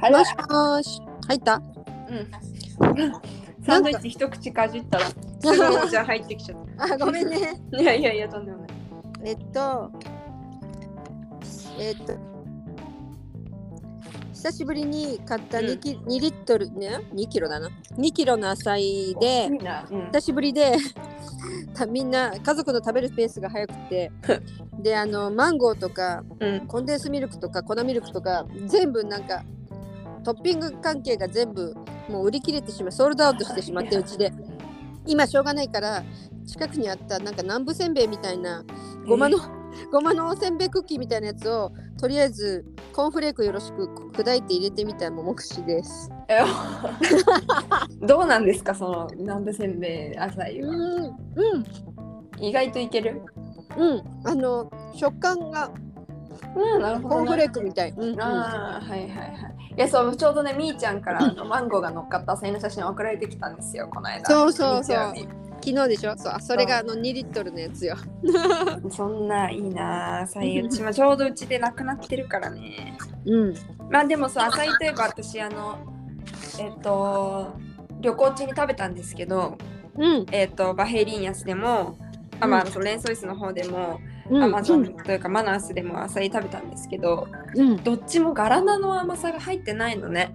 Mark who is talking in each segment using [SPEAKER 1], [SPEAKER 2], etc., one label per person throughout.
[SPEAKER 1] あれ
[SPEAKER 2] もしもーし。入った？
[SPEAKER 1] うん。サンドイッチ一口かじったら、すぐお茶入ってきちゃっ
[SPEAKER 2] あ、ごめんね。
[SPEAKER 1] た。いやいやいや、とんでもない。
[SPEAKER 2] えっと、えっと、久しぶりに買った
[SPEAKER 1] うん
[SPEAKER 2] 2, キ、2リットルね、2キロだな。2キロの野菜で
[SPEAKER 1] い、いな。うん。
[SPEAKER 2] 久しぶりでた みんな家族の食べるペースが早くて であのマンゴーとか
[SPEAKER 1] うん。
[SPEAKER 2] コンデンスミルクとか粉ミルクとか全部なんかトッピング関係が全部もう売り切れてしまいソールドアウトしてしまってうちで。今しょうがないから近くにあったなんか南部せんべいみたいなごまの、ごまのおせんべいクッキーみたいなやつをとりあえずコーンフレークよろしく砕いて入れてみたも目視です。
[SPEAKER 1] えどうなんですか、その南部せんべい浅いは？
[SPEAKER 2] うんうん。
[SPEAKER 1] 意外といける？
[SPEAKER 2] うん。あの食感が
[SPEAKER 1] うん、なるほど、
[SPEAKER 2] コーンフレークみたい。うんうん
[SPEAKER 1] ああ、はいはいはい。いや、そう、ちょうどね、みーちゃんからあのマンゴーが乗っかった浅いの写真送られてきたんですよ、この間。
[SPEAKER 2] そうそうそう昨日でしょ？そうあそれがあの2リットルのやつよ。
[SPEAKER 1] そんないいなあ、浅いうちもちょうどうちでなくなってるからね。
[SPEAKER 2] うん。
[SPEAKER 1] まあでもそう、浅いといえば私、あの、えっと、旅行中に食べたんですけど、
[SPEAKER 2] うん。
[SPEAKER 1] えっと、バヘイリンヤスでも、あまあ、そのレンソイスの方でも、
[SPEAKER 2] うん。
[SPEAKER 1] アマゾンというかマナースでも浅い食べたんですけど、
[SPEAKER 2] うん。
[SPEAKER 1] どっちもガラナの甘さが入ってないのね。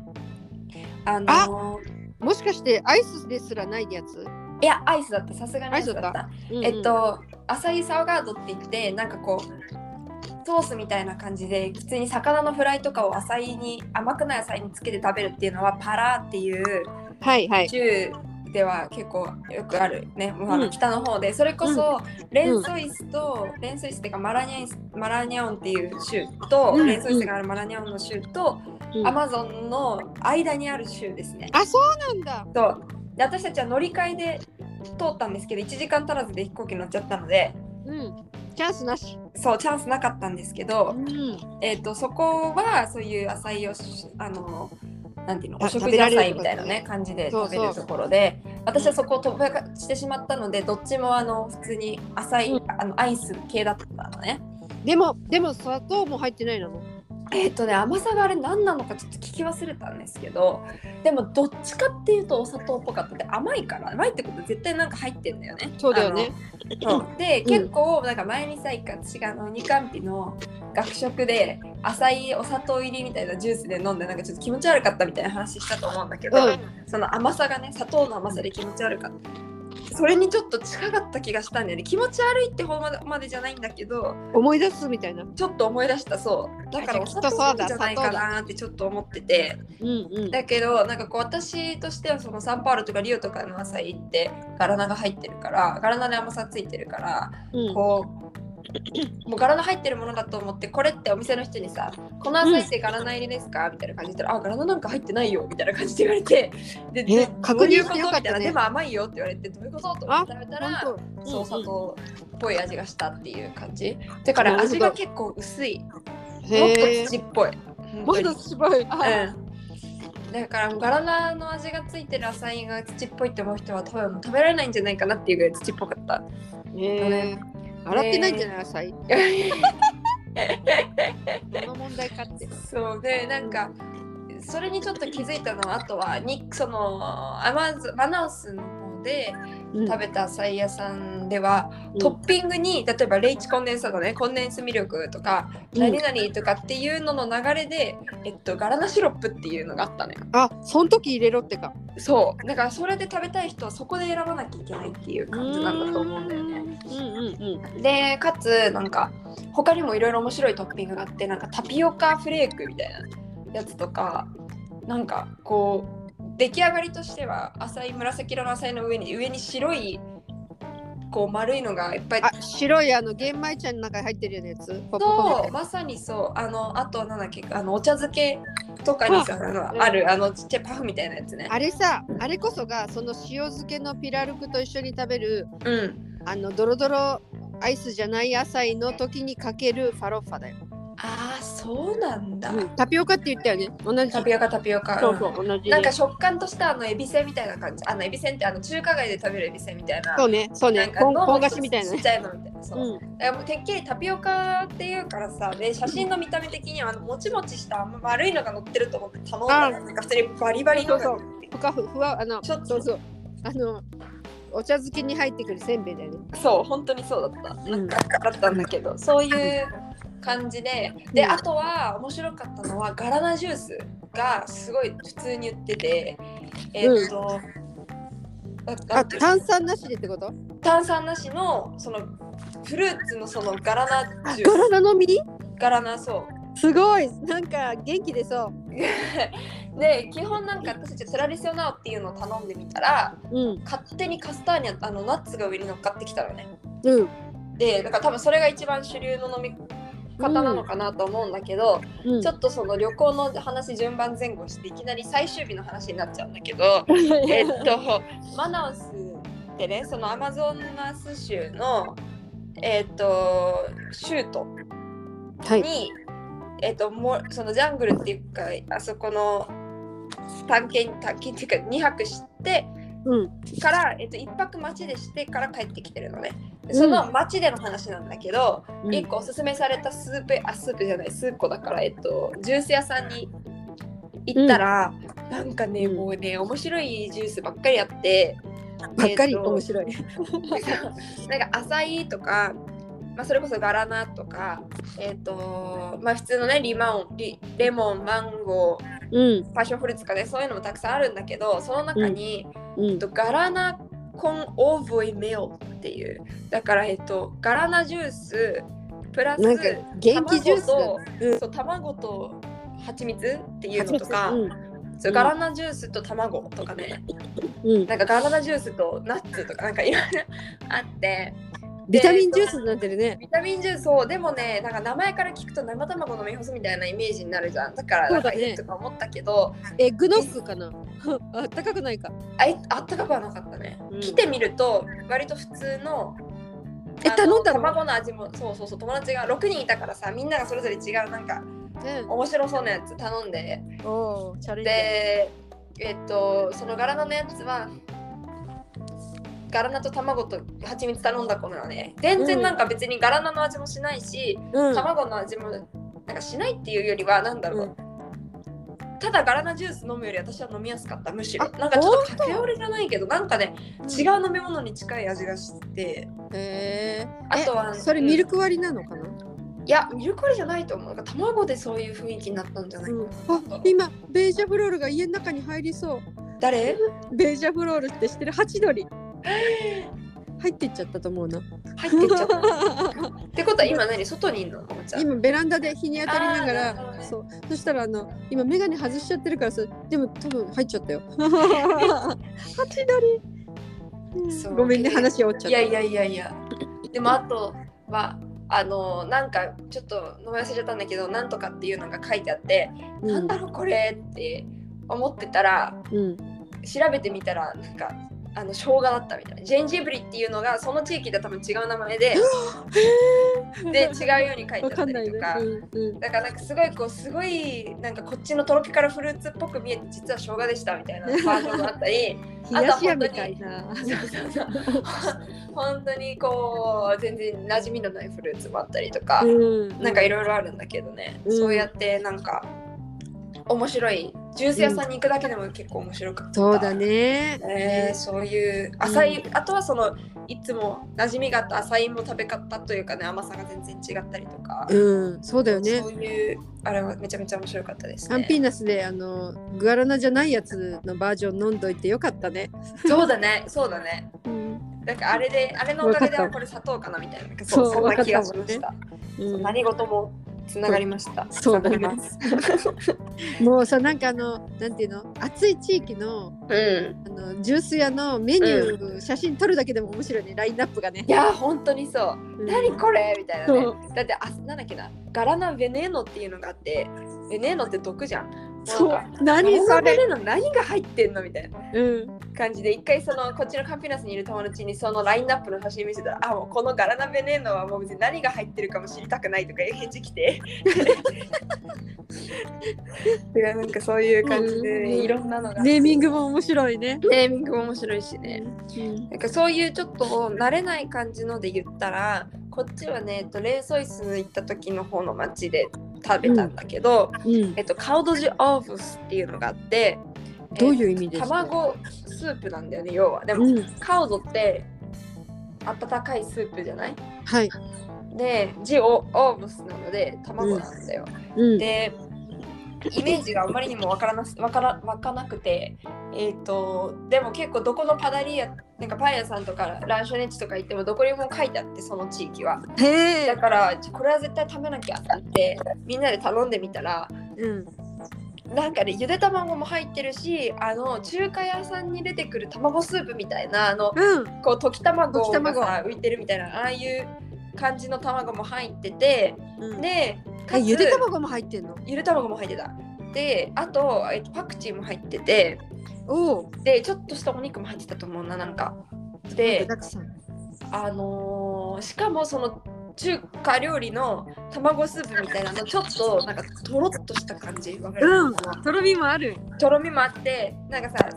[SPEAKER 1] あの
[SPEAKER 2] もしかしてアイスですらないやつ、
[SPEAKER 1] いや、アイスだった、さすがにアイスだった。えっ、と、アサイサワガードって言って、なんかこう、ソースみたいな感じで、普通に魚のフライとかをアサイに、甘くないアサイにつけて食べるっていうのは、パラーっていう
[SPEAKER 2] はいはい。
[SPEAKER 1] 州では結構よくあるね、もう北の方で、それこそ、レンソイスと、レンソイスっていうかマラニャイスマラニャオンっていう州と、
[SPEAKER 2] うん
[SPEAKER 1] レンソイスがあるマラニャオンの州と、
[SPEAKER 2] うん
[SPEAKER 1] アマゾンの間にある州ですね。
[SPEAKER 2] あ、そうなんだ。
[SPEAKER 1] そうで私たちは乗り換えで通ったんですけど1時間足らずで飛行機乗っちゃったので
[SPEAKER 2] うん。チャンスなし。
[SPEAKER 1] そうチャンスなかったんですけ
[SPEAKER 2] う
[SPEAKER 1] ど、
[SPEAKER 2] ん。
[SPEAKER 1] えー、とそこはそういう野菜をしあのなんていうの
[SPEAKER 2] あ
[SPEAKER 1] お食事野菜みたいなね感じで食べるところで私はそこを飛ばしてしまったのでどっちもあの普通に浅い、
[SPEAKER 2] うん
[SPEAKER 1] あのアイス系だったのね。
[SPEAKER 2] でも、でも砂糖も入ってないの。
[SPEAKER 1] えっ、とね甘さがあれ何なのかちょっと聞き忘れたんですけどでもどっちかっていうとお砂糖っぽかったで甘いから甘いってことは絶対なんか入ってんだよね。
[SPEAKER 2] そうだよね。
[SPEAKER 1] あの。そうで、
[SPEAKER 2] ん
[SPEAKER 1] 結構なんか前にさ一回私があの二冠日の学食で浅いお砂糖入りみたいなジュースで飲んでなんかちょっと気持ち悪かったみたいな話したと思うんだけど、
[SPEAKER 2] うん
[SPEAKER 1] その甘さがね砂糖の甘さで気持ち悪かった。それにちょっと近かった気がしたんだよね気持ち悪いってほどまでじゃないんだけど
[SPEAKER 2] 思い出すみたいな。
[SPEAKER 1] ちょっと思い出したそうだからお砂糖じゃないかなってちょっと思ってて
[SPEAKER 2] うんうん。
[SPEAKER 1] だけどなんかこう私としてはそのサンパウロとかリオとかの朝行ってガラナが入ってるからガラナで甘さついてるから
[SPEAKER 2] うん
[SPEAKER 1] こう もうガラナ入ってるものだと思ってこれってお店の人にさ「この朝ってガラナ入りですか?」みたいな感じで言ったら「あガラナなんか入ってないよ」みたいな感じで言われて。で
[SPEAKER 2] え
[SPEAKER 1] で
[SPEAKER 2] 確認してよかったね。
[SPEAKER 1] でも甘いよって言われてどういうこと？と思って食べたらそう砂糖っぽい味がしたっていう感じ。だから味が結構薄い。もっと。土っぽい。
[SPEAKER 2] もっとすごい。
[SPEAKER 1] うん。だからガラナの味がついてるアサイが土っぽいって思う人は多分食べられないんじゃないかなっていうぐらい土っぽかった。
[SPEAKER 2] へえ。洗ってないんじゃない？野菜。その問題かって。
[SPEAKER 1] そうでなんかそれにちょっと気づいたのはあとはにそのアマゾマナウスの方で
[SPEAKER 2] うん
[SPEAKER 1] 食べたアサイ屋さんでは、
[SPEAKER 2] うん
[SPEAKER 1] トッピングに例えばレイチコンデンサードねコンデンスミルクとか、
[SPEAKER 2] うん
[SPEAKER 1] 何々とかっていうのの流れで、えっと、ガラナシロップっていうのがあったのよ。
[SPEAKER 2] あ、その時入れろってか。
[SPEAKER 1] そうだからそれで食べたい人はそこで選ばなきゃいけないっていう感じなんだと思うんだよね。
[SPEAKER 2] うんうんうん。
[SPEAKER 1] でかつなんか他にもいろいろ面白いトッピングがあってなんかタピオカフレークみたいなやつとかなんかこう出来上がりとしては浅い紫色の浅いの上に上に白いこう丸いのがいっぱい。
[SPEAKER 2] あ、白いあの玄米茶の中に入ってるようなやつ？
[SPEAKER 1] そうまさにそう。あのあとなんだっけあのお茶漬けとかにさあ
[SPEAKER 2] うん。
[SPEAKER 1] のあるあのちっちゃいパフみたいなやつね。
[SPEAKER 2] あれさ、あれこそがその塩漬けのピラルクと一緒に食べる
[SPEAKER 1] うん。
[SPEAKER 2] あのドロドロアイスじゃない野菜の時にかけるファロッファだよ。
[SPEAKER 1] ああそうなんだ、
[SPEAKER 2] うん。タピオカって言ったよね。同じ。
[SPEAKER 1] タピオカタピオカ。
[SPEAKER 2] そうそう、同じ。
[SPEAKER 1] なんか食感としてあのエビせんみたいな感じ。あのエビせんってあの中華街で食べるエビせんみたいな。
[SPEAKER 2] そうね、そうね。
[SPEAKER 1] なん、かの
[SPEAKER 2] ポンポン菓子みたいなね。
[SPEAKER 1] ちっ。ちゃいのみたいな。そう、
[SPEAKER 2] うん。
[SPEAKER 1] だからもうてっきりタピオカっていうからさで写真の見た目的にはあのもちもちした丸いのが乗ってると思って頼んだら
[SPEAKER 2] あ
[SPEAKER 1] なんか普通にバリバリのが
[SPEAKER 2] そうふかふふわあの
[SPEAKER 1] ちょっと。
[SPEAKER 2] そうそう。あのお茶漬けに入ってくるせんべいだよね。
[SPEAKER 1] そう本当にそうだった、
[SPEAKER 2] うん。
[SPEAKER 1] だったんだけどそういう感じでで
[SPEAKER 2] うん。
[SPEAKER 1] あとは面白かったのはガラナジュースがすごい普通に売っててえーっと、あな
[SPEAKER 2] あ
[SPEAKER 1] ん。ていうの
[SPEAKER 2] 炭酸なしでってこと？
[SPEAKER 1] 炭酸なしのそのフルーツのそのガラナジュ
[SPEAKER 2] ガ
[SPEAKER 1] ース。
[SPEAKER 2] ラナ飲み
[SPEAKER 1] ガラナそう。
[SPEAKER 2] すごい。なんか元気 でそ
[SPEAKER 1] で基本なんか私たちトラディショナルっていうのを頼んでみたら
[SPEAKER 2] う。うん。
[SPEAKER 1] 勝手にカスターニャあのナッツが上に乗っかってきたのね。
[SPEAKER 2] うん。
[SPEAKER 1] でだから多分それが一番主流の飲み方なのかなと思うんだけど、
[SPEAKER 2] うん。
[SPEAKER 1] ちょっとその旅行の話順番前後していきなり最終日の話になっちゃうんだけどえっとマナウスってねそのアマゾンナス州のえっと州都
[SPEAKER 2] はい。
[SPEAKER 1] に、えっともうそのジャングルっていうかあそこの探検探検っていうか2泊して
[SPEAKER 2] うん。
[SPEAKER 1] から、えっと、1泊街でしてから帰ってきてるのね。でその街での話なんだけど、
[SPEAKER 2] うん。
[SPEAKER 1] 一個おすすめされたスープあスープじゃないスープだからえっとジュース屋さんに行ったら、なんかね
[SPEAKER 2] うん。
[SPEAKER 1] もうね面白いジュースばっかりあって
[SPEAKER 2] ばっかり？
[SPEAKER 1] えっと
[SPEAKER 2] 面白い。
[SPEAKER 1] なんかアサイとか、まあ、それこそガラナとかえっ、とまあ普通のねリマンリレモンマンゴー
[SPEAKER 2] うん。
[SPEAKER 1] パッションフルーツとかねそういうのもたくさんあるんだけどその中に、
[SPEAKER 2] うん。
[SPEAKER 1] えっとガラナコンオーブイメオっていう。だからえっとガラナジュースプラス
[SPEAKER 2] なんか元気ジュースだ
[SPEAKER 1] 卵と
[SPEAKER 2] うん。
[SPEAKER 1] そう卵と蜂蜜っていうのとか、
[SPEAKER 2] うん。
[SPEAKER 1] そうガラナジュースと卵とかね。
[SPEAKER 2] うん。
[SPEAKER 1] なんかガラナジュースとナッツとかなんかいろいろあって
[SPEAKER 2] ビタミンジュースになってるね。
[SPEAKER 1] ビタミンジュースをでもねなんか名前から聞くと生卵飲み干すみたいなイメージになるじゃんだからなんかいいとか思ったけど、
[SPEAKER 2] エッグノックかな？あったかくないか。
[SPEAKER 1] あいあったかくはなかったね、
[SPEAKER 2] うん
[SPEAKER 1] 来てみると割と普通の
[SPEAKER 2] え頼んだの？
[SPEAKER 1] 卵の味もそうそうそう友達が6人いたからさみんながそれぞれ違うなんか
[SPEAKER 2] うん。
[SPEAKER 1] 面白そうなやつ頼んで。でえっとそのガラナのやつはガラナと卵と蜂蜜頼んだ子なのね。全然なんか別にガラナの味もしないし、
[SPEAKER 2] うん。
[SPEAKER 1] 卵の味もなんかしないっていうよりはなんだろう、ただガラナジュース飲むより私は飲みやすかったむしろ。
[SPEAKER 2] あ
[SPEAKER 1] なんかちょっとカフェオレじゃないけどなんかね違う飲み物に近い味がして
[SPEAKER 2] へえ。
[SPEAKER 1] あとは
[SPEAKER 2] えそれミルク割りなのかな？
[SPEAKER 1] いやミルク割りじゃないと思う。なんか卵でそういう雰囲気になったんじゃない？かな、
[SPEAKER 2] あ、今ベージャフロールが家の中に入りそう。
[SPEAKER 1] 誰？
[SPEAKER 2] ベージャフロールって知ってる？ハチドリ。入ってっちゃったと思うな。
[SPEAKER 1] 入ってっちゃった。ってことは今何？外にいんの？
[SPEAKER 2] 今ベランダで日に当たりながら
[SPEAKER 1] ね。
[SPEAKER 2] そう。そしたらあの今メガネ外しちゃってるからさでも多分入っちゃったよ。ハチドリごめんね話終わっちゃった。
[SPEAKER 1] いやいやいやいや。でもあとはあのなんかちょっと飲み忘れちゃったんだけどなんとかっていうのが書いてあって、
[SPEAKER 2] うん。
[SPEAKER 1] なんだろうこれって思ってたら
[SPEAKER 2] うん。
[SPEAKER 1] 調べてみたらなんかあの生姜だったみたい。なジェンジブリっていうのがその地域では多分違う名前で。で違うように書いてあったりとか。
[SPEAKER 2] うんうん
[SPEAKER 1] だからなんかすごいこうすごいなんかこっちのトロピカルフルーツっぽく見えて実は生姜でしたみたいな バージョンがあったり。
[SPEAKER 2] 冷やし屋みたいな。
[SPEAKER 1] そうそうそう本当にこう全然馴染みのないフルーツもあったりとか、
[SPEAKER 2] うん。
[SPEAKER 1] なんかいろいろあるんだけどね、
[SPEAKER 2] うん。
[SPEAKER 1] そうやってなんか面白いジュース屋さんに行くだけでも結構面白かった。
[SPEAKER 2] そうだね
[SPEAKER 1] えーそういう浅い、あとはそのいつも馴染みがあった浅いも食べ方というかね甘さが全然違ったりとか、
[SPEAKER 2] うんそうだよね
[SPEAKER 1] そういうあれはめちゃめちゃ面白かったですね。
[SPEAKER 2] アンピーナスであのグアラナじゃないやつのバージョン飲んどいてよかったね
[SPEAKER 1] そうだね、そうだね。
[SPEAKER 2] うん
[SPEAKER 1] なんかあれで、あれのおかげでこれ砂糖かなみたいな。
[SPEAKER 2] そう
[SPEAKER 1] そんな気がしました。
[SPEAKER 2] うん
[SPEAKER 1] 何事もつながりました。
[SPEAKER 2] そう
[SPEAKER 1] ながります
[SPEAKER 2] もうさなんかあのなんていうの？暑い地域の
[SPEAKER 1] うん。
[SPEAKER 2] あのジュース屋のメニュー、写真撮るだけでも面白いねラインナップがね
[SPEAKER 1] い。やー、本当にそう。
[SPEAKER 2] うん
[SPEAKER 1] 何これみたいなね。だって、あ、なんだっけな。ガラナ・ベネーノっていうのがあって、ベネーノって毒じゃん。
[SPEAKER 2] そう何それ？
[SPEAKER 1] ネーノ何が入ってんのみたいな
[SPEAKER 2] うん。
[SPEAKER 1] 感じで、一回そのこっちのカンピナスにいる友達にそのラインナップの写真見せたら、あ、もうこのガラナ・ベネーノはもう別に何が入ってるかも知りたくないとか返事来て。いやなんかそういう感じ
[SPEAKER 2] うん
[SPEAKER 1] でいろんなのが。
[SPEAKER 2] ネーミングも面白いね。
[SPEAKER 1] ネーミングも面白いしね。
[SPEAKER 2] うん
[SPEAKER 1] なんかそういうちょっと慣れない感じので言ったらこっちはね、えっと、レーソイス行った時の方の町で食べたんだけど、
[SPEAKER 2] うん
[SPEAKER 1] えっと、カウドジオーブスっていうのがあって、
[SPEAKER 2] どういう意味ですか？
[SPEAKER 1] 卵スープなんだよね、要は。でも、
[SPEAKER 2] うん
[SPEAKER 1] カウドって温かいスープじゃない？
[SPEAKER 2] はい。
[SPEAKER 1] で、ジオオーブスなので卵なんだよ。
[SPEAKER 2] うん。
[SPEAKER 1] で、イメージがあまりにもわからなすわからわかなくて、えっ、と、でも結構どこのパダリア、なんかパン屋さんとかランショネッチとか行ってもどこにも書いてあって、その地域は。だから、これは絶対食べなきゃって言って、みんなで頼んでみたら、
[SPEAKER 2] うん。
[SPEAKER 1] なんかね、ゆで卵も入ってるし、あの、中華屋さんに出てくる卵スープみたいな、あの、
[SPEAKER 2] うん。
[SPEAKER 1] こう溶き卵が浮いてるみたいなああいう感じの卵も入ってて
[SPEAKER 2] うん、
[SPEAKER 1] でか
[SPEAKER 2] ゆで卵も入ってんの？
[SPEAKER 1] ゆで卵も入ってたであと、えっと、パクチーも入ってて
[SPEAKER 2] おお。
[SPEAKER 1] でちょっとしたお肉も入ってたと思うななんかで。あのーしかもその中華料理の卵スープみたいなのちょっとなんかとろっとした感じわかる、
[SPEAKER 2] うん。とろみもある。
[SPEAKER 1] とろみもあってなんかさ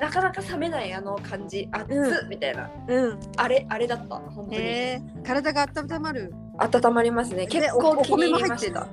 [SPEAKER 1] なかなか冷めないあの感じ熱っ、
[SPEAKER 2] う
[SPEAKER 1] みたいな
[SPEAKER 2] うん。
[SPEAKER 1] あれあれだった本当に。
[SPEAKER 2] 体が温まる。
[SPEAKER 1] 温まりますね。
[SPEAKER 2] で
[SPEAKER 1] 結構気に
[SPEAKER 2] 米も入
[SPEAKER 1] りました。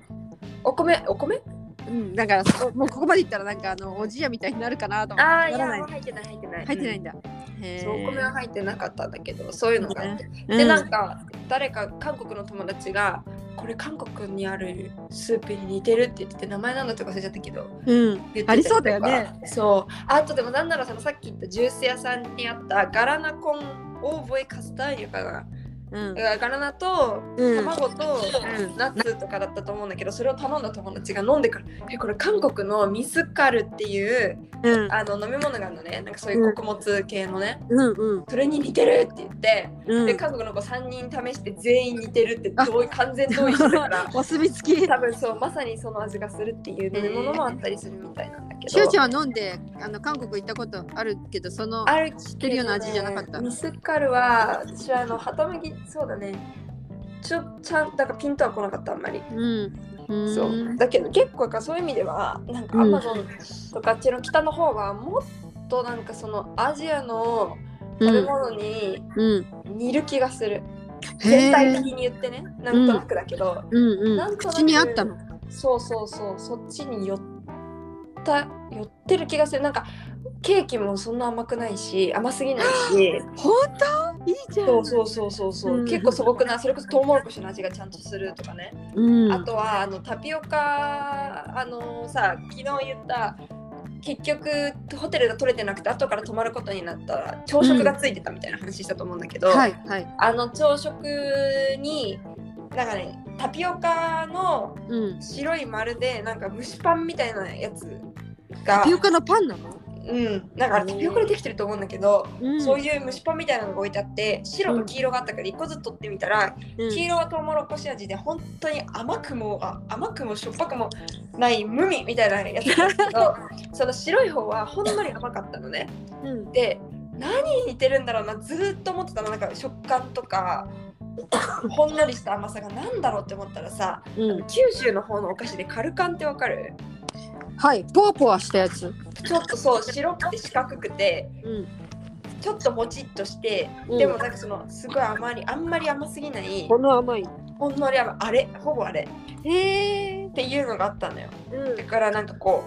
[SPEAKER 1] お米、お米？
[SPEAKER 2] うん。だからそもうここまでいったらなんかあのおじやみたいになるかなと思って。
[SPEAKER 1] ああ、いや。入ってない、入ってない。ん
[SPEAKER 2] 入ってないんだ。へえ。
[SPEAKER 1] そう、お米は入ってなかったんだけど、そういうのがあって。
[SPEAKER 2] うん
[SPEAKER 1] で、なんか、誰か韓国の友達が、これ韓国にあるスープに似てるって言ってて、名前なんだとか忘れちゃったけど、
[SPEAKER 2] うん。ありそうだよね。
[SPEAKER 1] そう。あとでも、なんならそのさっき言ったジュース屋さんにあったガラナコンオーボエカスターユかな。
[SPEAKER 2] うん。
[SPEAKER 1] ガラナと
[SPEAKER 2] うん。
[SPEAKER 1] 卵と、
[SPEAKER 2] うん
[SPEAKER 1] ナッツとかだったと思うんだけどそれを頼んだ友達が飲んでから「えこれ韓国のミスカルっていう
[SPEAKER 2] うん。
[SPEAKER 1] あの飲み物があるのねなんかそういう穀物系のね、
[SPEAKER 2] うん。うん。
[SPEAKER 1] それに似てるって言って、
[SPEAKER 2] うん。
[SPEAKER 1] で韓国の子3人試して全員似てるって同意完全同意してたから
[SPEAKER 2] お墨付き。
[SPEAKER 1] 多分そうまさにその味がするっていう飲み物もあったりするみたいなけど、
[SPEAKER 2] しおちゃんは飲んであの韓国行ったことあるけどその
[SPEAKER 1] ある
[SPEAKER 2] 知ってるような味じゃなかった？
[SPEAKER 1] ミスカルは私はあの旗麦そうだねちょちゃんだからピンとは来なかったあんまり
[SPEAKER 2] うん。うん
[SPEAKER 1] そうだけど結構かそういう意味ではなんか
[SPEAKER 2] うん
[SPEAKER 1] アマゾンとかあっちの北の方はもっとなんかそのアジアの食べ物に
[SPEAKER 2] うん。
[SPEAKER 1] 似る気がする、
[SPEAKER 2] へ
[SPEAKER 1] 全体
[SPEAKER 2] え。
[SPEAKER 1] 的に言ってねなんとなくだけど、
[SPEAKER 2] うんうん。
[SPEAKER 1] なんとなく
[SPEAKER 2] 口にあったの？
[SPEAKER 1] そうそうそうそっちに寄った寄ってる気がするなんかケーキもそんな甘くないし甘すぎないし
[SPEAKER 2] 本当？いいじゃん。
[SPEAKER 1] そうそうそうそうそう、
[SPEAKER 2] うん
[SPEAKER 1] 結構素朴なそれこそトウモロコシの味がちゃんとするとかね
[SPEAKER 2] うん。
[SPEAKER 1] あとはあのタピオカあのさ昨日言った結局ホテルが取れてなくて後から泊まることになった朝食がついてたみたいな話したと思うんだけど、
[SPEAKER 2] はいはい。
[SPEAKER 1] あの朝食になんかねタピオカの
[SPEAKER 2] うん。
[SPEAKER 1] 白い丸でなんか蒸しパンみたいなやつが
[SPEAKER 2] タピオカのパンなの？
[SPEAKER 1] うんなんかタピオカでできてると思うんだけど、
[SPEAKER 2] うん
[SPEAKER 1] そういう蒸しパンみたいなのが置いてあって白と黄色があったから1個ずつ取ってみたら、
[SPEAKER 2] うん
[SPEAKER 1] 黄色はトウモロコシ味で本当に甘くもあ甘くもしょっぱくもない無味みたいなやつなんだけど その白い方はほんのり甘かったのね。
[SPEAKER 2] うん。
[SPEAKER 1] で何に似てるんだろうなずーっと思ってたのなんか食感とかほんのりした甘さがなんだろうって思ったらさ
[SPEAKER 2] うん。
[SPEAKER 1] 九州の方のお菓子でカルカンってわかる？
[SPEAKER 2] はい。ポワポワしたやつ。
[SPEAKER 1] ちょっとそう白くて四角くて
[SPEAKER 2] うん。
[SPEAKER 1] ちょっともちっとして、
[SPEAKER 2] うん
[SPEAKER 1] でもなんかそのすごい甘いあんまり甘すぎない
[SPEAKER 2] この甘い。
[SPEAKER 1] ほんのり甘いあれほぼあれ
[SPEAKER 2] へえ。
[SPEAKER 1] っていうのがあったのよ
[SPEAKER 2] うん
[SPEAKER 1] だからなんかこ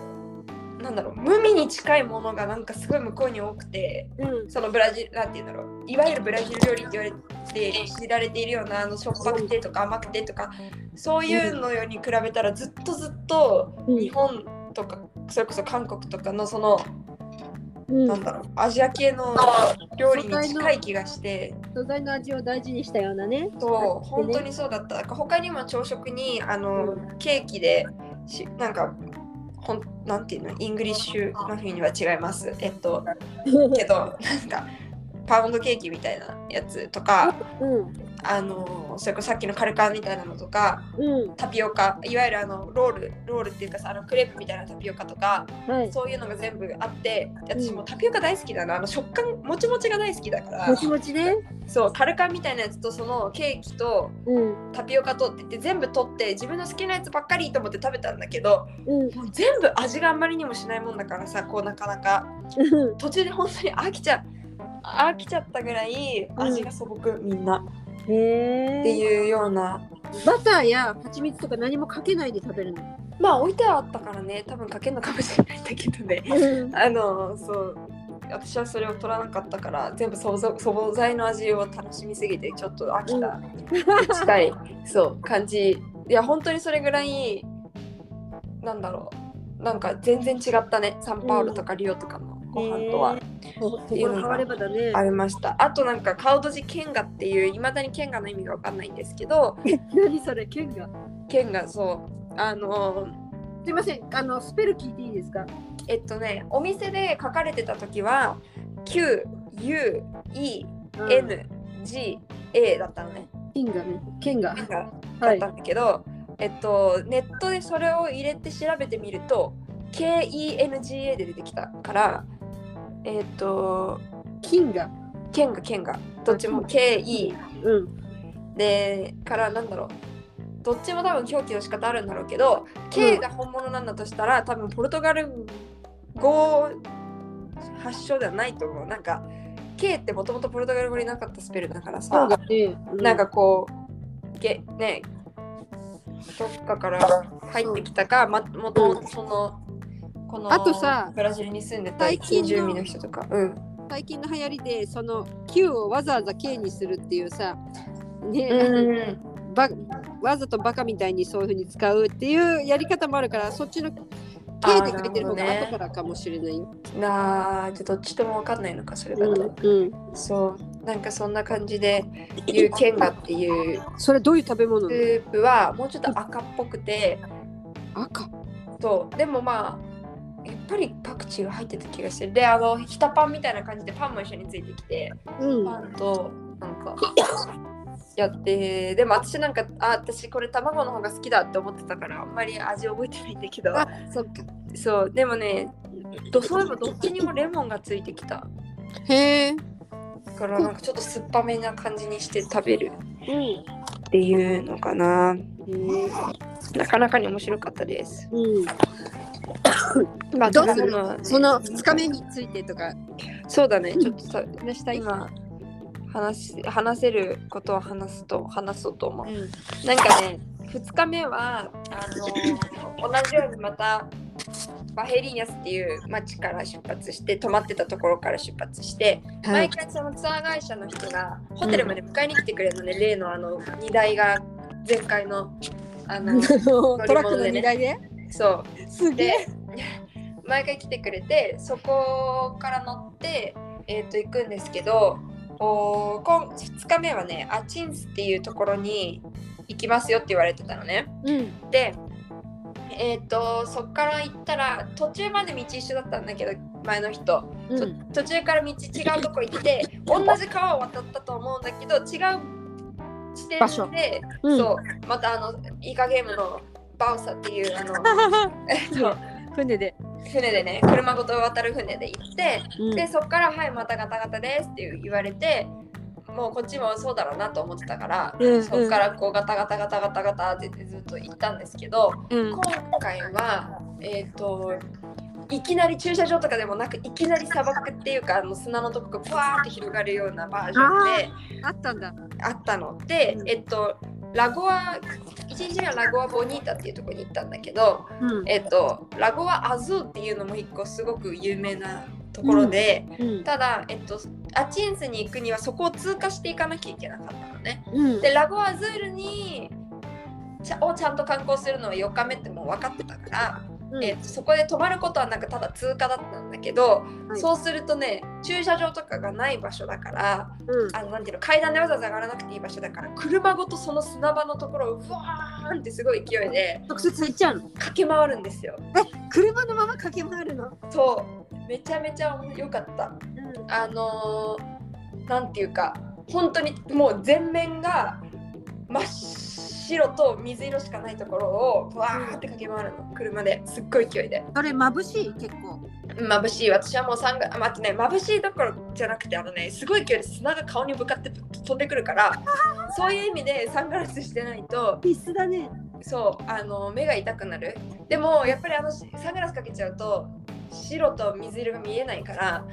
[SPEAKER 1] うなんだろう無味に近いものがなんかすごい向こうに多くて
[SPEAKER 2] うん。
[SPEAKER 1] そのブラジルなんて言うんだろういわゆるブラジル料理って言われて知られているようなあのしょっぱくてとか甘くてとかそういうのより比べたらずっとずっと
[SPEAKER 2] うん
[SPEAKER 1] 日本とかそれこそ韓国とかのその
[SPEAKER 2] うん。
[SPEAKER 1] なんだろうアジア系の料理に近い気がして。
[SPEAKER 2] 素材の味を大事にしたようなね。
[SPEAKER 1] そう本当にそうだった。なんか他にも朝食にあのケーキでしなんかほんなんていうのイングリッシュマフィンには違います。えっとけどなんかパウンドケーキみたいなやつとか
[SPEAKER 2] うん。
[SPEAKER 1] あのそれこそさっきのカルカンみたいなのとか
[SPEAKER 2] うん。
[SPEAKER 1] タピオカいわゆるあのロールロールっていうかさあのクレープみたいなタピオカとか
[SPEAKER 2] はい。
[SPEAKER 1] そういうのが全部あって私もタピオカ大好きだなあの食感もちもちが大好きだから
[SPEAKER 2] もちもちね。
[SPEAKER 1] そうカルカンみたいなやつとそのケーキと
[SPEAKER 2] うん。
[SPEAKER 1] タピオカとって言って全部取って自分の好きなやつばっかりと思って食べたんだけど
[SPEAKER 2] うん。
[SPEAKER 1] もう全部味があんまりにもしないもんだからさこうなかなか途中で本当に飽きちゃ飽きちゃったぐらい味が素朴みんな。
[SPEAKER 2] へ
[SPEAKER 1] っていうような。
[SPEAKER 2] バターや蜂蜜とか何もかけないで食べるの？
[SPEAKER 1] まあ置いてはあったからね。多分かけるのかもしれないんだけどね。あのそう。私はそれを取らなかったから全部素材素材の味を楽しみすぎてちょっと飽きた。近い。そう感じ。いや本当にそれぐらいなんだろう。なんか全然違ったね。サンパウロとかリオとかのご飯とは
[SPEAKER 2] ところ変わればだね。
[SPEAKER 1] ありましたあとなんかカウドジケンガっていういまだにケンガの意味が分かんないんですけど
[SPEAKER 2] 何それ、剣が。
[SPEAKER 1] ケンガそうあの
[SPEAKER 2] すいません、あのスペル聞いていいですか？
[SPEAKER 1] えっとねお店で書かれてた時は Q U E N G A だったのね。
[SPEAKER 2] 剣がね、剣が。
[SPEAKER 1] なんか
[SPEAKER 2] はい
[SPEAKER 1] だった。んだけど、えっとネットでそれを入れて調べてみると K E N G A で出てきたからえっと
[SPEAKER 2] 金が。
[SPEAKER 1] ケンガケンガどっちも K E
[SPEAKER 2] うん。
[SPEAKER 1] でからなんだろう。どっちも多分表記の仕方あるんだろうけど、K が本物なんだとしたら多分ポルトガル語発祥ではないと思う。なんか K ってもともとポルトガル語になかったスペルだからさ。
[SPEAKER 2] う
[SPEAKER 1] なんかこうげねどっかから入ってきたか、ま、もともとそのこの
[SPEAKER 2] あとさ
[SPEAKER 1] ブラジルに住んでた
[SPEAKER 2] 最近
[SPEAKER 1] 住民の人とか、うん、
[SPEAKER 2] 最近の流行りで、その Q をわざわざ K にするっていうさ。ね、
[SPEAKER 1] うん
[SPEAKER 2] ばわざとバカみたいにそういうふうに使うっていうやり方もあるからそっちの K で書いてる方が後からかもしれない。よ。
[SPEAKER 1] なあじゃあどっちとも分かんないのかそれだと、
[SPEAKER 2] うんうん、
[SPEAKER 1] そう。なんかそんな感じでいうケンガっていう。
[SPEAKER 2] それどういう食べ物
[SPEAKER 1] スープはもうちょっと赤っぽくて。
[SPEAKER 2] 赤。
[SPEAKER 1] そう。でもまあやっぱりパクチーが入ってた気がしてる。であのひたパンみたいな感じでパンも一緒についてきて
[SPEAKER 2] うん。
[SPEAKER 1] パンとなんかやってでも私なんかあ私これ卵の方が好きだって思ってたからあんまり味覚えてないんだけど。
[SPEAKER 2] あそっか。
[SPEAKER 1] そうでもねどそういえばどっちにもレモンがついてきた。
[SPEAKER 2] へえ。
[SPEAKER 1] だからなんかちょっと酸っぱめな感じにして食べる。
[SPEAKER 2] うん。
[SPEAKER 1] っていうのかな。なかなかに面白かったです。
[SPEAKER 2] うん
[SPEAKER 1] まあ
[SPEAKER 2] どうする？
[SPEAKER 1] 食べ物はね
[SPEAKER 2] その2日目についてとか。
[SPEAKER 1] そうだね。ちょっとさ
[SPEAKER 2] 話したい
[SPEAKER 1] 今話し話せることを話すと話そうと思う。
[SPEAKER 2] うん。
[SPEAKER 1] なんかね2日目はあの同じようにまたバヘリーニャスっていう町から出発して泊まってたところから出発して、
[SPEAKER 2] はい。
[SPEAKER 1] 毎回そのツアー会社の人がホテルまで迎えに来てくれるのね、例のあの荷台が前回のあの
[SPEAKER 2] トラックの荷台で？
[SPEAKER 1] そう。
[SPEAKER 2] すげえ。
[SPEAKER 1] で毎回来てくれてそこから乗って、えー、と行くんですけどおー今2日目はねアチンスっていうところに行きますよって言われてたのね。
[SPEAKER 2] うん。
[SPEAKER 1] でえっ、とそっから行ったら途中まで道一緒だったんだけど前の人、と
[SPEAKER 2] うん。
[SPEAKER 1] 途中から道違うとこ行って同じ川を渡ったと思うんだけど違う地
[SPEAKER 2] 場所。
[SPEAKER 1] 点で、
[SPEAKER 2] うん。
[SPEAKER 1] そうまたあのイカゲームのバウサっていうあの えっと
[SPEAKER 2] 船で、
[SPEAKER 1] 船でね車ごと渡る船で行って
[SPEAKER 2] うん。
[SPEAKER 1] でそっから「はいまたガタガタです」って言われてもうこっちもそうだろうなと思ってたから、
[SPEAKER 2] うん
[SPEAKER 1] そっからこうガタガタガタガタガタってずっと行ったんですけど
[SPEAKER 2] うん。
[SPEAKER 1] 今回はえっ、といきなり駐車場とかでもなくいきなり砂漠っていうかあの砂のとこがパワーって広がるようなバージョンで
[SPEAKER 2] あったんだ。
[SPEAKER 1] あったので、
[SPEAKER 2] うん。
[SPEAKER 1] えっとラゴア1日目はラゴアボニータっていうところに行ったんだけど、
[SPEAKER 2] うん。
[SPEAKER 1] えっと、ラゴアアズーっていうのも一個すごく有名なところで、
[SPEAKER 2] うん。
[SPEAKER 1] ただ、えっと、アチエンスに行くにはそこを通過していかなきゃいけなかったのね。
[SPEAKER 2] うん。
[SPEAKER 1] でラゴアアズールにちゃをちゃんと観光するのは4日目ってもう分かってたから、
[SPEAKER 2] うん
[SPEAKER 1] えっと、そこで泊まることはなくただ通過だったんだけど、
[SPEAKER 2] はい。
[SPEAKER 1] そうするとね駐車場とかがない場所だから
[SPEAKER 2] うん。
[SPEAKER 1] あのなんていうの階段でわざわざ上がらなくていい場所だから車ごとその砂場のところをふわーんってすごい勢いで
[SPEAKER 2] 直接行っちゃうの？
[SPEAKER 1] 駆け回るんですよ。
[SPEAKER 2] 車のまま駆け回るの？
[SPEAKER 1] そう。めちゃめちゃ良かった。あのー、なんていうか本当にもう全面が真っ白と水色しかないところをわーって駆け回るの車で。すっごい勢いで。
[SPEAKER 2] それ眩しい結構。
[SPEAKER 1] 眩しい。私はもうサンガ待ってね眩しいどころじゃなくてあのねすごい勢いで砂が顔に向かって飛んでくるから そういう意味でサングラスしてないと
[SPEAKER 2] 必須だね。
[SPEAKER 1] そうあの目が痛くなる。でもやっぱりあのサングラスかけちゃうと白と水色が見えないから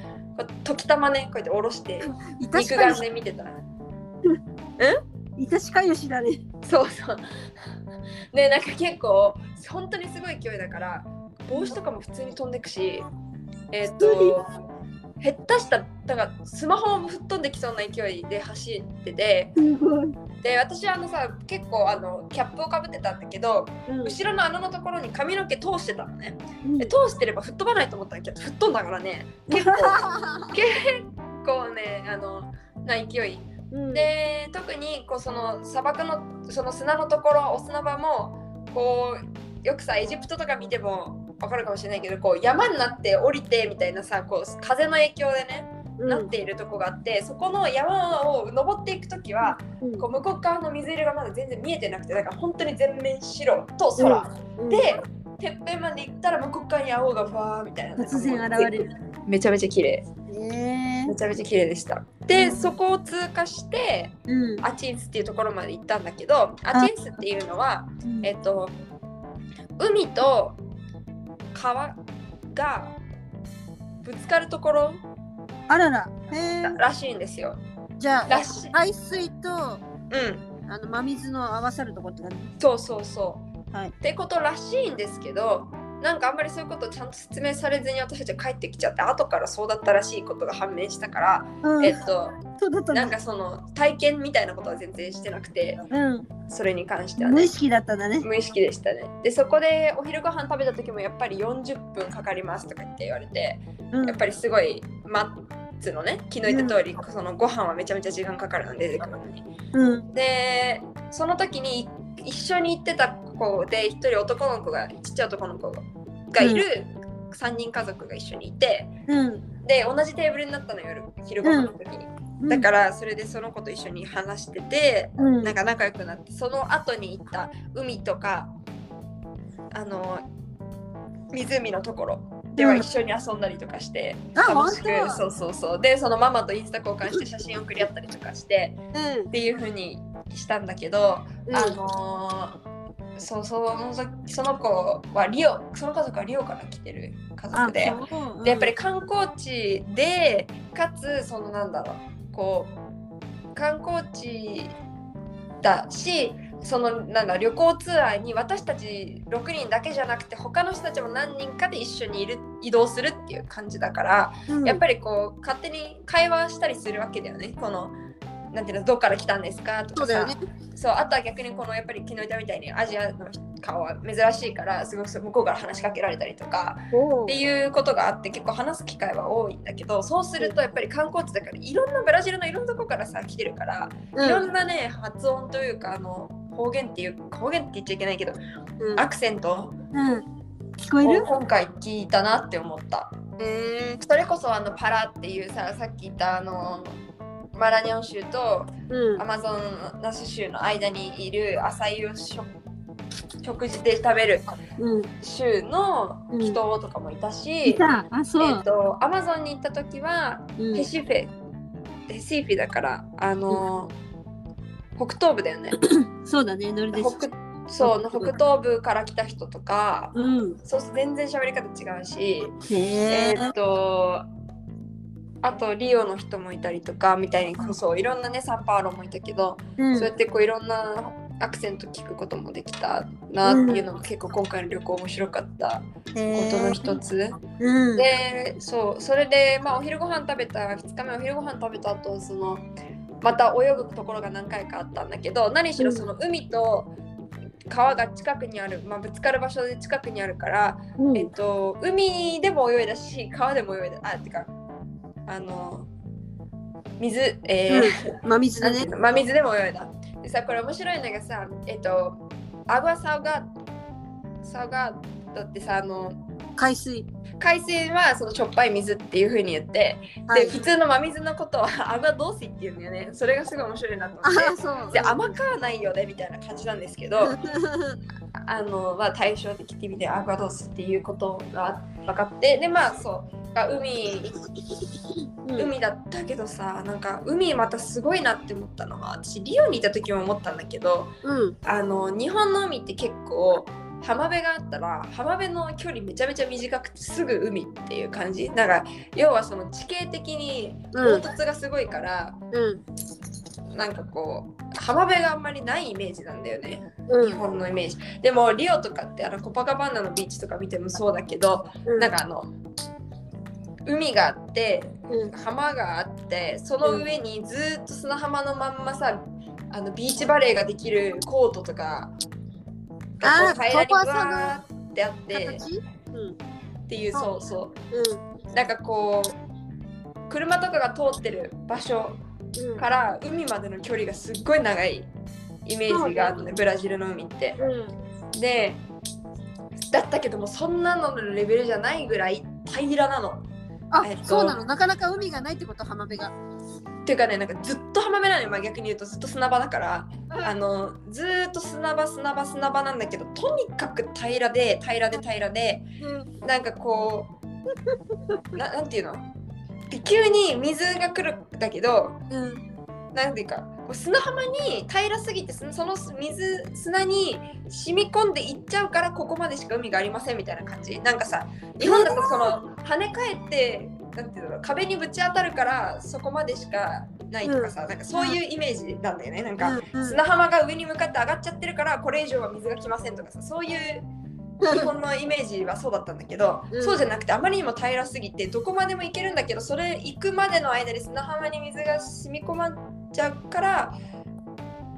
[SPEAKER 1] 時たまねこうやって下ろして
[SPEAKER 2] 痛
[SPEAKER 1] 肉眼で見てたら
[SPEAKER 2] いたしかよしだね。
[SPEAKER 1] そうそう。でなんか結構本当にすごい勢いだから帽子とかも普通に飛んでくしえっ、と減ったしただからスマホも吹っ飛んできそうな勢いで走ってて。で私あのさ結構あのキャップをかぶってたんだけど
[SPEAKER 2] うん
[SPEAKER 1] 後ろの穴のところに髪の毛通してたのね
[SPEAKER 2] うん
[SPEAKER 1] で通してれば吹っ飛ばないと思ったんだけど吹っ飛んだからね結構 結構ねあのな勢い
[SPEAKER 2] うん、
[SPEAKER 1] で特にこうその砂漠のその砂のところお砂場もこうよくさエジプトとか見てもわかるかもしれないけどこう山になって降りてみたいなさこう風の影響でね、
[SPEAKER 2] うん。
[SPEAKER 1] なっているとこがあってそこの山を登っていく時は
[SPEAKER 2] うん。
[SPEAKER 1] こう向こう側の水色がまだ全然見えてなくてだから本当に全面白と空、
[SPEAKER 2] うん。
[SPEAKER 1] でてっぺんまで行ったら向こう側に青がふわーみたいな
[SPEAKER 2] 突然現れる。
[SPEAKER 1] めちゃめちゃ綺麗。
[SPEAKER 2] え
[SPEAKER 1] めちゃめちゃ綺麗でした。で、
[SPEAKER 2] うん。
[SPEAKER 1] そこを通過して
[SPEAKER 2] うん。
[SPEAKER 1] アチンスっていうところまで行ったんだけどアチンスっていうのはえっと海と川がぶつかるところ
[SPEAKER 2] あらら。
[SPEAKER 1] らしいんですよ。
[SPEAKER 2] じゃあ海水と
[SPEAKER 1] うん、
[SPEAKER 2] あの真水の合わさるとこって感じ？
[SPEAKER 1] そうそうそう。
[SPEAKER 2] はい。
[SPEAKER 1] ってことらしいんですけどなんかあんまりそういうことちゃんと説明されずに私たちは帰ってきちゃって後からそうだったらしいことが判明したから、
[SPEAKER 2] うん
[SPEAKER 1] えっと。なんんかその体験みたいなことは全然してなくて
[SPEAKER 2] うん。
[SPEAKER 1] それに関してはね
[SPEAKER 2] 無意識だったんだね。
[SPEAKER 1] 無意識でしたねでそこでお昼ご飯食べた時もやっぱり40分かかりますとか言って言われて
[SPEAKER 2] うん
[SPEAKER 1] やっぱりすごい待つのね昨日言った通り、そのご飯はめちゃめちゃ時間かかるので出てくるのに
[SPEAKER 2] うん。
[SPEAKER 1] でその時に一緒に行ってた子で一人男の子がちっちゃい男の子がいる3人家族が一緒にいて
[SPEAKER 2] うん。
[SPEAKER 1] で同じテーブルになったの夜昼ご飯の時に、だからそれでその子と一緒に話してて
[SPEAKER 2] うん。
[SPEAKER 1] なんか仲良くなってその後に行った海とかあの湖のところでは一緒に遊んだりとかして、
[SPEAKER 2] あ
[SPEAKER 1] 楽しくそうそうそう。でそのママとインスタ交換して写真送り合ったりとかして
[SPEAKER 2] うん。
[SPEAKER 1] っていう風にしたんだけど、
[SPEAKER 2] うん。
[SPEAKER 1] あのーそうその時その子はリオその家族はリオから来てる家族で。
[SPEAKER 2] そう。
[SPEAKER 1] でやっぱり観光地でかつそのなんだろうこう観光地だしそのなんだ旅行ツアーに私たち6人だけじゃなくて他の人たちも何人かで一緒にいる移動するっていう感じだから、
[SPEAKER 2] うん。
[SPEAKER 1] やっぱりこう勝手に会話したりするわけだよね。このなんていうのどっから来たんですか？とかさ。
[SPEAKER 2] そうね。
[SPEAKER 1] そうあとは逆にこのやっぱり昨日言ったみたいにアジアの顔は珍しいからすごく向こうから話しかけられたりとか
[SPEAKER 2] お
[SPEAKER 1] っていうことがあって結構話す機会は多いんだけどそうするとやっぱり観光地だからいろんなブラジルのいろんなとこからさ来てるから、
[SPEAKER 2] うん。
[SPEAKER 1] いろんなね発音というかあの方言っていう方言って言っちゃいけないけど
[SPEAKER 2] うん。
[SPEAKER 1] アクセント
[SPEAKER 2] うん。聞こえ
[SPEAKER 1] を
[SPEAKER 2] る
[SPEAKER 1] 今回聞いたなって思った。
[SPEAKER 2] え
[SPEAKER 1] それこそあのパラっていうささっき言ったあのマラニョン州と
[SPEAKER 2] うん
[SPEAKER 1] アマゾンナス州の間にいるアサイを食食事で食べる
[SPEAKER 2] うん。
[SPEAKER 1] 州の人とかもいたし。
[SPEAKER 2] あ、そ
[SPEAKER 1] えっ
[SPEAKER 2] う。
[SPEAKER 1] とアマゾンに行った時は
[SPEAKER 2] うん
[SPEAKER 1] ヘシフェ、ヘシフィだからあのー北東部だよね。
[SPEAKER 2] そうだね。ノルデ。
[SPEAKER 1] 北そうの北東部から来た人とか、
[SPEAKER 2] うん。
[SPEAKER 1] そうそう全然喋り方違うし、
[SPEAKER 2] へ
[SPEAKER 1] え
[SPEAKER 2] え。
[SPEAKER 1] ーっとあとリオの人もいたりとかみたいにそういろんなねサンパウロもいたけど、
[SPEAKER 2] うん
[SPEAKER 1] そうやってこういろんなアクセント聞くこともできたなっていうのが結構今回の旅行面白かったことの一つ。
[SPEAKER 2] うん。
[SPEAKER 1] でそうそれで、まあ、お昼ご飯食べた2日目お昼ご飯食べた後そのまた泳ぐところが何回かあったんだけど何しろその海と川が近くにある、まあ、ぶつかる場所で近くにあるから、
[SPEAKER 2] うん
[SPEAKER 1] えっと、海でも泳いだし川でも泳いだあてかあの水えー
[SPEAKER 2] 真水だね
[SPEAKER 1] 真水でも泳いだ。でさ、これ面白いのがさ、えっと、アグアサウガサウガだってさ、あの、
[SPEAKER 2] 海水。
[SPEAKER 1] 海水はそのしょっぱい水っていう風に言って、
[SPEAKER 2] はい
[SPEAKER 1] で、普通の真水のことはアグアドーシっていうんだよね。それがすごい面白いなと思って。
[SPEAKER 2] あ、そう。
[SPEAKER 1] で、甘くはないよねみたいな感じなんですけど、あの、まあ、対照的って意味でアグアドーシっていうことが分かって、で、まあ、そう、が海
[SPEAKER 2] うん
[SPEAKER 1] 海だったけどさなんか海またすごいなって思ったのは私リオにいた時も思ったんだけど
[SPEAKER 2] うん。
[SPEAKER 1] あの日本の海って結構浜辺があったら浜辺の距離めちゃめちゃ短くてすぐ海っていう感じだから要はその地形的に
[SPEAKER 2] うん
[SPEAKER 1] 凹凸がすごいから、
[SPEAKER 2] うん。
[SPEAKER 1] なんかこう浜辺があんまりないイメージなんだよね、
[SPEAKER 2] うん。
[SPEAKER 1] 日本のイメージ。でもリオとかってあのコパカバンナのビーチとか見てもそうだけど、なんかあの海があって
[SPEAKER 2] うん。
[SPEAKER 1] 浜があってその上にずっと砂浜のまんまさあのビーチバレーができるコートとかがこう平らにわーってあってっていうそうそう。
[SPEAKER 2] う
[SPEAKER 1] なんかこう車とかが通ってる場所
[SPEAKER 2] んうん
[SPEAKER 1] から海までの距離がすっごい長いイメージがあるねブラジルの海って。
[SPEAKER 2] うん。
[SPEAKER 1] でだったけどもそんなののレベルじゃないぐらい平らなの。
[SPEAKER 2] あ、
[SPEAKER 1] えっと
[SPEAKER 2] そうなの？なかなか海がないってこと？浜辺が。
[SPEAKER 1] っていうかねなんかずっと浜辺なのよ、まあ、逆に言うとずっと砂場だから。あのずーっと砂場砂場砂場なんだけどとにかく平らで平らで平らで
[SPEAKER 2] うん。
[SPEAKER 1] なんかこうななんていうの？急に水が来るんだけど
[SPEAKER 2] うん。
[SPEAKER 1] なんていうかこう砂浜に平らすぎてそその水砂に染み込んでいっちゃうからここまでしか海がありませんみたいな感じ？なんかさ日本だとその跳ね返ってなんていうの壁にぶち当たるからそこまでしかないとかさ、なんかそういうイメージなんだよね。なんか、
[SPEAKER 2] うん。
[SPEAKER 1] 砂浜が上に向かって上がっちゃってるからこれ以上は水が来ませんとかさそういう日本のイメージはそうだったんだけど、
[SPEAKER 2] うん。
[SPEAKER 1] そうじゃなくてあまりにも平らすぎてどこまでも行けるんだけどそれ行くまでの間に砂浜に水が染み込まっちゃうから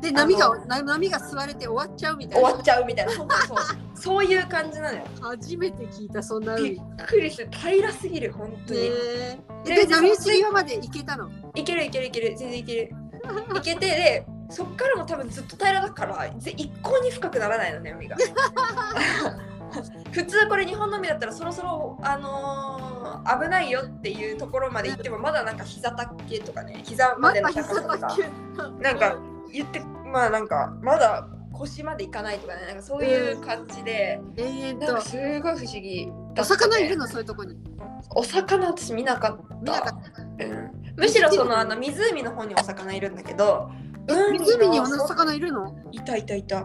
[SPEAKER 2] で波
[SPEAKER 1] あ
[SPEAKER 2] がな波が吸われて終わっちゃうみたいな。
[SPEAKER 1] 終わっちゃうみたいな。そうそう いう感じなのよ。
[SPEAKER 2] 初めて聞いたそんな。
[SPEAKER 1] び
[SPEAKER 2] 海
[SPEAKER 1] っくりして平らすぎる本当に、
[SPEAKER 2] へー
[SPEAKER 1] で
[SPEAKER 2] で波打ち際まで行けたの？
[SPEAKER 1] いけるいけるいける。全然いける。いけてでそっからも多分ずっと平らだからぜ一向に深くならないのね海が 普通これ日本の海だったらそろそろあのー危ないよっていうところまで行ってもまだなんか膝丈とかね膝までの高さとかなんか言ってまあなんかまだ腰まで行かないとかねなんかそういう感じで、
[SPEAKER 2] 延々と
[SPEAKER 1] なんかすごい不思議。だ
[SPEAKER 2] お魚いるの？そういうとこに。
[SPEAKER 1] お魚私見なかった。
[SPEAKER 2] 見なかった。
[SPEAKER 1] うん、むしろそのあの湖の方にお魚いるんだけど
[SPEAKER 2] 湖にお魚いるの？
[SPEAKER 1] いたいたいた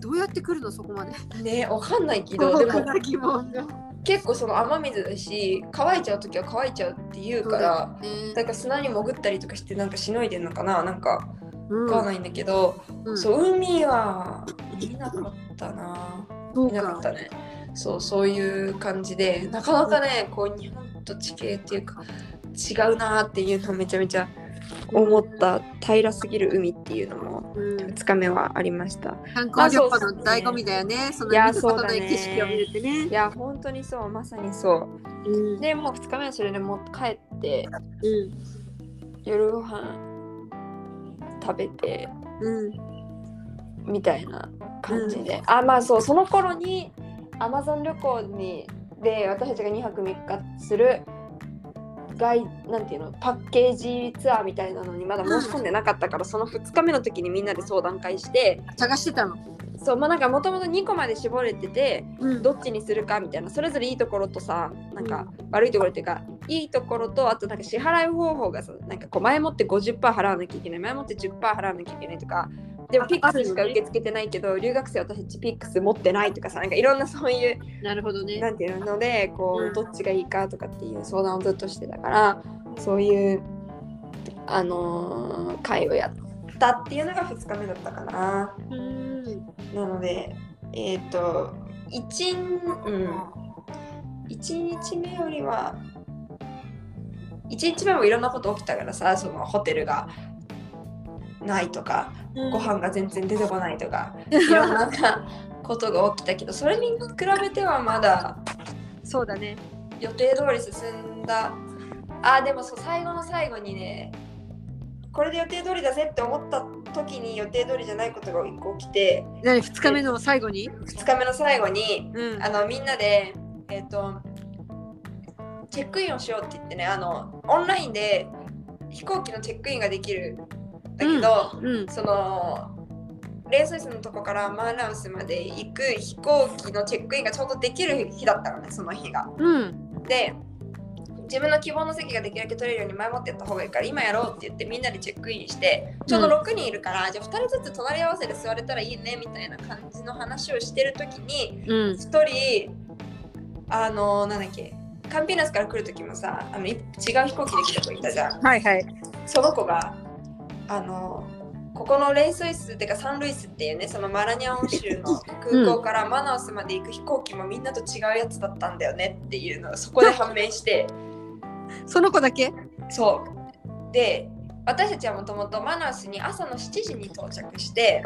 [SPEAKER 2] どうやって来るのそこまで？
[SPEAKER 1] ねわかんないけどでも結構その雨水だし乾いちゃう時は乾いちゃうって言うから
[SPEAKER 2] ね。
[SPEAKER 1] だから砂に潜ったりとかしてなんかしのいでんのかななんか
[SPEAKER 2] うん。
[SPEAKER 1] わかんないんだけど、
[SPEAKER 2] うん。
[SPEAKER 1] そう海は見なかったな。見なか
[SPEAKER 2] か
[SPEAKER 1] ったね。そうそういう感じでなかなかねこう日本と地形っていうか違うなっていうのをめちゃめちゃ思った平らすぎる海っていうのも
[SPEAKER 2] うん。
[SPEAKER 1] 2日目はありました。
[SPEAKER 2] 観光旅行の醍醐味だよね。その
[SPEAKER 1] いや
[SPEAKER 2] 見ることない
[SPEAKER 1] そうだね
[SPEAKER 2] 景色を見るってね。
[SPEAKER 1] いや本当にそうまさにそう。
[SPEAKER 2] うん。
[SPEAKER 1] でもう2日目はそれでもう帰って
[SPEAKER 2] うん。
[SPEAKER 1] 夜ご飯食べて
[SPEAKER 2] うん。
[SPEAKER 1] みたいな感じで、あまあそうその頃にアマゾン旅行にで私たちが2泊3日するガイなんていうのパッケージツアーみたいなのにまだ申し込んでなかったから、その2日目の時にみんなで相談会して
[SPEAKER 2] 探してたの？
[SPEAKER 1] そうまあなんかもともと2個まで絞れてて
[SPEAKER 2] うん。
[SPEAKER 1] どっちにするかみたいなそれぞれいいところとさなんか悪いところっていうかいいところとあとなんか支払い方法がさなんかこう前もって50%払わなきゃいけない前もって10%払わなきゃいけないとかでも
[SPEAKER 2] あ
[SPEAKER 1] ピックスしか受け付けてないけど留学生私たちピックス持ってないとかさなんかいろんなそういう
[SPEAKER 2] なるほどね。
[SPEAKER 1] なんていうのでこ
[SPEAKER 2] う
[SPEAKER 1] うん。どっちがいいかとかっていう相談をずっとしてたからそういうあのー会をやったっていうのが2日目だったかな。
[SPEAKER 2] うん。
[SPEAKER 1] なので、えっ、と、1、うん、一日目よりは、1日目もいろんなこと起きたからさ、そのホテルがないとか、ご飯が全然出てこないとか、いろんなことが起きたけど、それに比べてはまだ
[SPEAKER 2] そうだね。
[SPEAKER 1] 予定通り進んだ。あ、でもそう、最後の最後にね、これで予定通りだぜって思った時に予定通りじゃないことが1個起きて、
[SPEAKER 2] 何2日目の最後に
[SPEAKER 1] ？2日目の最後に、
[SPEAKER 2] うん。
[SPEAKER 1] あのみんなで、えっとチェックインをしようって言ってねあのオンラインで飛行機のチェックインができるんだけど、
[SPEAKER 2] うん
[SPEAKER 1] そのレースイスのとこからマーラウスまで行く飛行機のチェックインがちょうどできる日だったのねその日が。
[SPEAKER 2] うん。
[SPEAKER 1] で自分の希望の席ができるだけ取れるように前もってやった方がいいから今やろうって言ってみんなでチェックインしてちょうど6人いるから、じゃあ2人ずつ隣り合わせで座れたらいいねみたいな感じの話をしてる時に
[SPEAKER 2] うん。
[SPEAKER 1] 一人あのなんだっけカンピーナスから来る時もさあのい違う飛行機で来た子いたじゃん。
[SPEAKER 2] はいはい。
[SPEAKER 1] その子があのここのレイソイスっていうかサンルイスっていうねそのマラニャオン州の空港からマナウスまで行く飛行機もみんなと違うやつだったんだよねっていうのがそこで判明して。
[SPEAKER 2] その子だけ？
[SPEAKER 1] そう。で私たちはもともとマナウスに朝の7時に到着して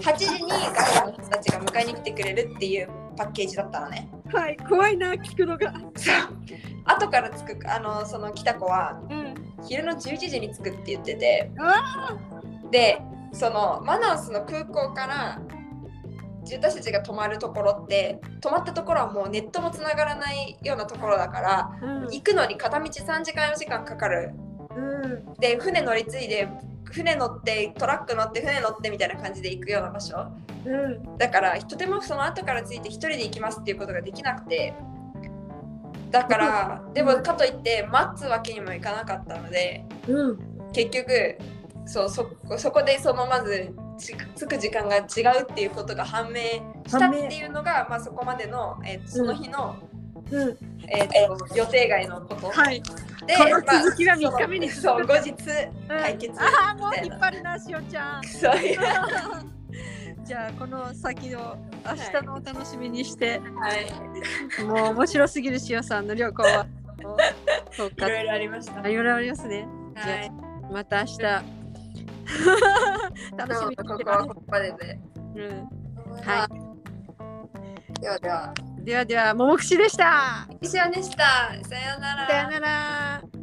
[SPEAKER 1] 8時にガイドの人たちが迎えに来てくれるっていうパッケージだったのね。
[SPEAKER 2] はい怖いな聞くのが。
[SPEAKER 1] そう。後から着くあのその来た子は
[SPEAKER 2] うん
[SPEAKER 1] 昼の11時に着くって言ってて。でそのマナウスの空港から私たちが泊まるところって泊まったところはもうネットもつながらないようなところだから
[SPEAKER 2] うん。
[SPEAKER 1] 行くのに片道3時間4時間かかる。
[SPEAKER 2] うん。
[SPEAKER 1] で船乗り継いで船乗ってトラック乗って船乗ってみたいな感じで行くような場所。
[SPEAKER 2] うん。
[SPEAKER 1] だからとてもその後から着いて一人で行きますっていうことができなくてだからでもかといって待つわけにもいかなかったので
[SPEAKER 2] うん。
[SPEAKER 1] 結局そうそそこでそのまずち着く時間が違うっていうことが判明したっていうのが、まあ、そこまでの、えーとその日の、
[SPEAKER 2] うん。
[SPEAKER 1] えーと予定外のこと。
[SPEAKER 2] はい。
[SPEAKER 1] で、
[SPEAKER 2] この
[SPEAKER 1] まあ
[SPEAKER 2] 続きは三日目に
[SPEAKER 1] そう後日解決
[SPEAKER 2] ああもう引っ張るなしおちゃん。
[SPEAKER 1] そういう
[SPEAKER 2] じゃあこの先の明日のお楽しみにして、
[SPEAKER 1] はい。
[SPEAKER 2] もう面白すぎるしおさんの旅行は。そうか。
[SPEAKER 1] いろいろありました。
[SPEAKER 2] いろいろありますね。
[SPEAKER 1] はい。
[SPEAKER 2] また明日。楽しみに
[SPEAKER 1] ここはここまでで。
[SPEAKER 2] うん。
[SPEAKER 1] はい。ではでは、
[SPEAKER 2] ではではももくしでした。
[SPEAKER 1] 以上でした。さようなら。
[SPEAKER 2] さよなら